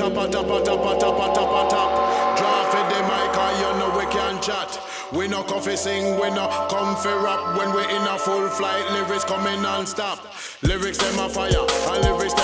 a tap a tap a tap a tap a tap. Draw for the mic, and you know we can chat. We no coffee sing, we no comfy rap When we in a full flight, lyrics coming non-stop Lyrics them a fire, and lyrics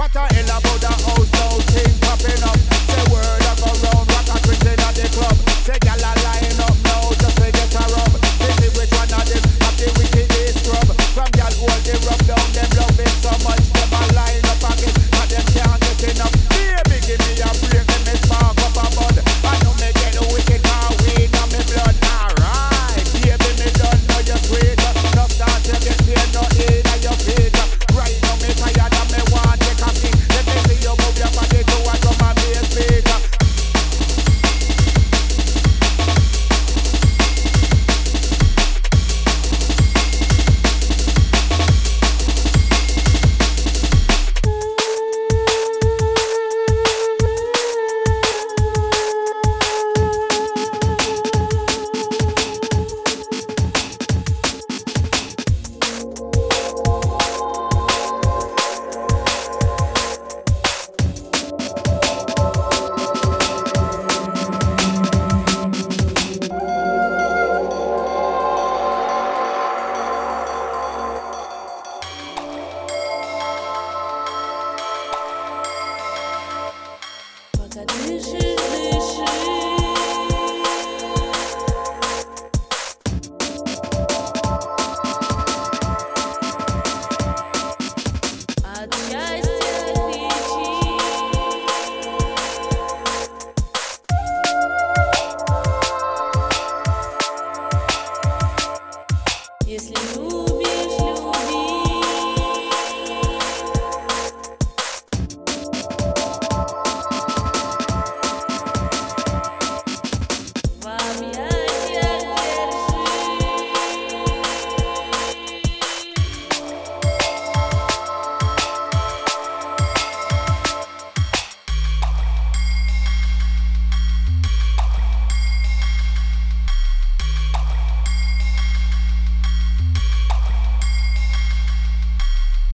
Say gal a lie дышишь, дышишь.